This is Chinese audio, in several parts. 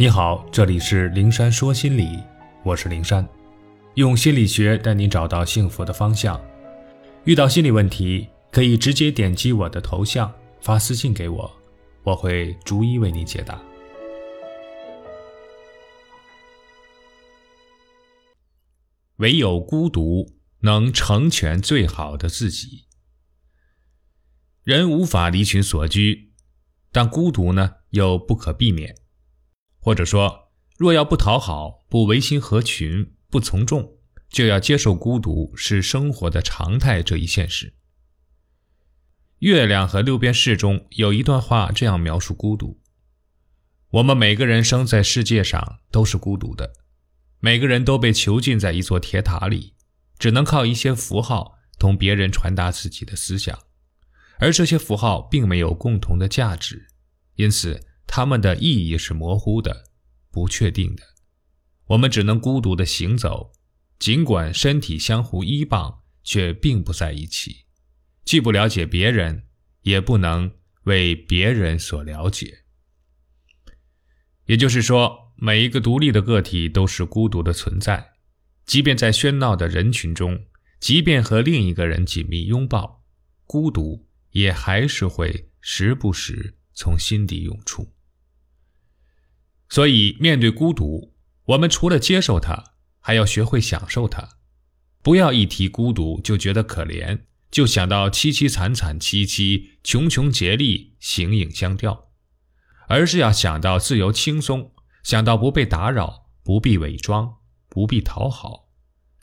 你好，这里是灵山说心理，我是灵山，用心理学带你找到幸福的方向。遇到心理问题，可以直接点击我的头像发私信给我，我会逐一为你解答。唯有孤独能成全最好的自己。人无法离群所居，但孤独呢又不可避免。或者说，若要不讨好、不违心合群、不从众，就要接受孤独是生活的常态这一现实。《月亮和六便士》中有一段话这样描述孤独：我们每个人生在世界上都是孤独的，每个人都被囚禁在一座铁塔里，只能靠一些符号同别人传达自己的思想，而这些符号并没有共同的价值，因此。他们的意义是模糊的、不确定的，我们只能孤独地行走，尽管身体相互依傍，却并不在一起，既不了解别人，也不能为别人所了解。也就是说，每一个独立的个体都是孤独的存在，即便在喧闹的人群中，即便和另一个人紧密拥抱，孤独也还是会时不时从心底涌出。所以，面对孤独，我们除了接受它，还要学会享受它。不要一提孤独就觉得可怜，就想到凄凄惨惨戚戚、穷穷竭力、形影相吊，而是要想到自由轻松，想到不被打扰，不必伪装，不必讨好，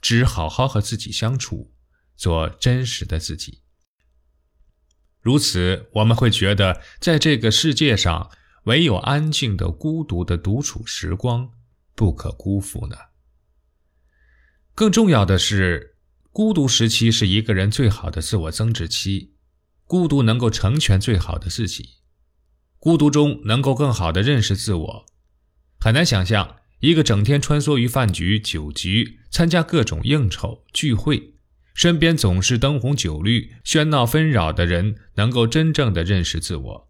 只好好和自己相处，做真实的自己。如此，我们会觉得在这个世界上。唯有安静的、孤独的独处时光，不可辜负呢。更重要的是，孤独时期是一个人最好的自我增值期，孤独能够成全最好的自己，孤独中能够更好的认识自我。很难想象一个整天穿梭于饭局、酒局，参加各种应酬聚会，身边总是灯红酒绿、喧闹纷扰的人，能够真正的认识自我。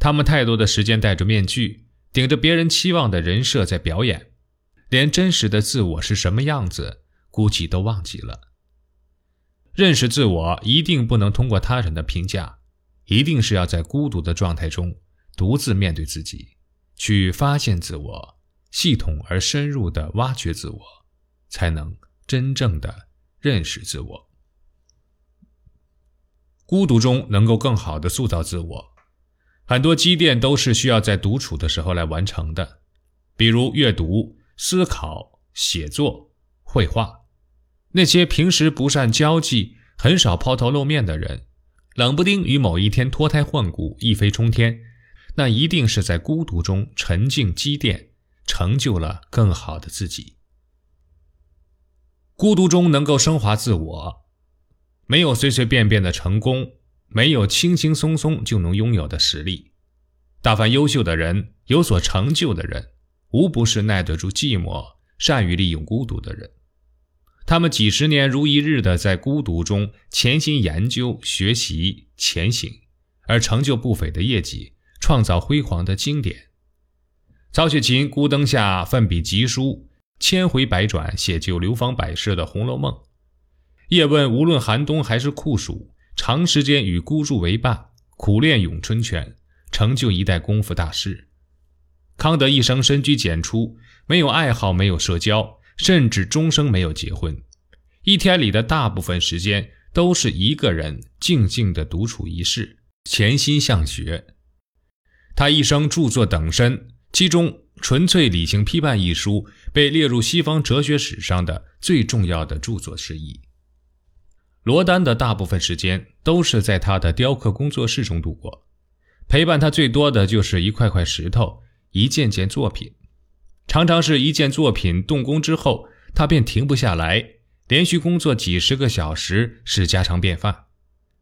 他们太多的时间戴着面具，顶着别人期望的人设在表演，连真实的自我是什么样子，估计都忘记了。认识自我一定不能通过他人的评价，一定是要在孤独的状态中，独自面对自己，去发现自我，系统而深入的挖掘自我，才能真正的认识自我。孤独中能够更好的塑造自我。很多积淀都是需要在独处的时候来完成的，比如阅读、思考、写作、绘画。那些平时不善交际、很少抛头露面的人，冷不丁于某一天脱胎换骨、一飞冲天，那一定是在孤独中沉静积淀，成就了更好的自己。孤独中能够升华自我，没有随随便便的成功。没有轻轻松松就能拥有的实力，大凡优秀的人、有所成就的人，无不是耐得住寂寞、善于利用孤独的人。他们几十年如一日的在孤独中潜心研究、学习、前行，而成就不菲的业绩，创造辉煌的经典。曹雪芹孤灯下奋笔疾书，千回百转写就流芳百世的《红楼梦》。叶问无论寒冬还是酷暑。长时间与孤注为伴，苦练咏春拳，成就一代功夫大师。康德一生深居简出，没有爱好，没有社交，甚至终生没有结婚。一天里的大部分时间都是一个人静静的独处一室，潜心向学。他一生著作等身，其中《纯粹理性批判》一书被列入西方哲学史上的最重要的著作之一。罗丹的大部分时间都是在他的雕刻工作室中度过，陪伴他最多的就是一块块石头，一件件作品。常常是一件作品动工之后，他便停不下来，连续工作几十个小时是家常便饭。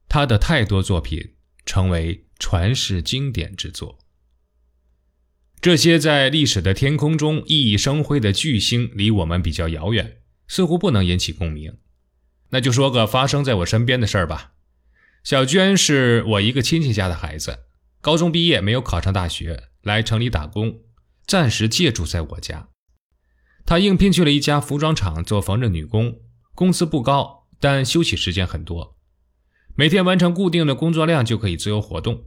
他的太多作品成为传世经典之作。这些在历史的天空中熠熠生辉的巨星，离我们比较遥远，似乎不能引起共鸣。那就说个发生在我身边的事儿吧。小娟是我一个亲戚家的孩子，高中毕业没有考上大学，来城里打工，暂时借住在我家。她应聘去了一家服装厂做缝纫女工，工资不高，但休息时间很多，每天完成固定的工作量就可以自由活动。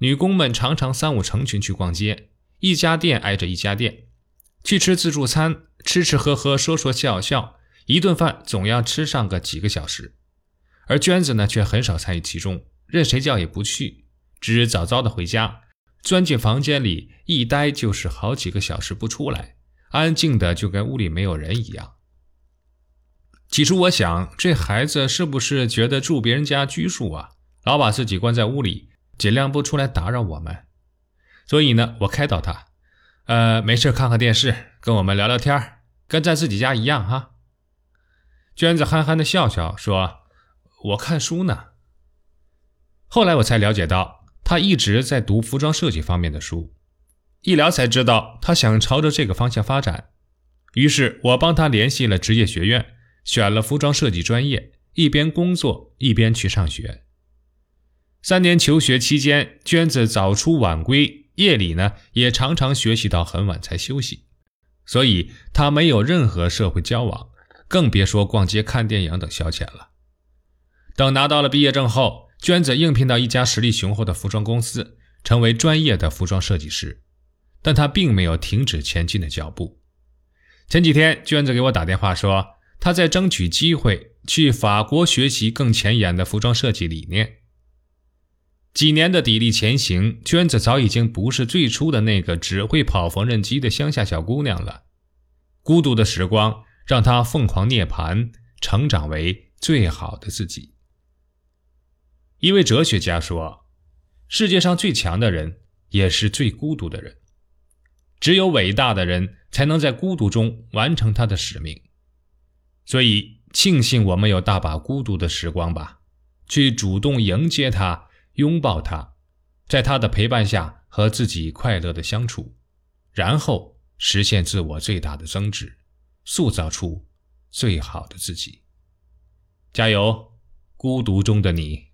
女工们常常三五成群去逛街，一家店挨着一家店，去吃自助餐，吃吃喝喝，说说笑笑，一顿饭总要吃上个几个小时。而娟子呢，却很少参与其中，任谁叫也不去，只早早的回家，钻进房间里一待就是好几个小时不出来。安静的就跟屋里没有人一样。起初我想，这孩子是不是觉得住别人家拘束啊，老把自己关在屋里，尽量不出来打扰我们。所以呢，我开导他，呃，没事看看电视，跟我们聊聊天，跟在自己家一样哈。娟子憨憨的笑笑说：“我看书呢。”后来我才了解到，他一直在读服装设计方面的书。一聊才知道，他想朝着这个方向发展。于是我帮他联系了职业学院，选了服装设计专业，一边工作一边去上学。三年求学期间，娟子早出晚归，夜里呢也常常学习到很晚才休息，所以她没有任何社会交往，更别说逛街、看电影等消遣了。等拿到了毕业证后，娟子应聘到一家实力雄厚的服装公司，成为专业的服装设计师。但她并没有停止前进的脚步。前几天，娟子给我打电话说，她在争取机会去法国学习更前沿的服装设计理念。几年的砥砺前行，娟子早已经不是最初的那个只会跑缝纫机的乡下小姑娘了。孤独的时光让他凤凰涅槃，成长为最好的自己。一位哲学家说：“世界上最强的人，也是最孤独的人。”只有伟大的人才能在孤独中完成他的使命，所以庆幸我们有大把孤独的时光吧，去主动迎接他，拥抱他，在他的陪伴下和自己快乐的相处，然后实现自我最大的增值，塑造出最好的自己。加油，孤独中的你。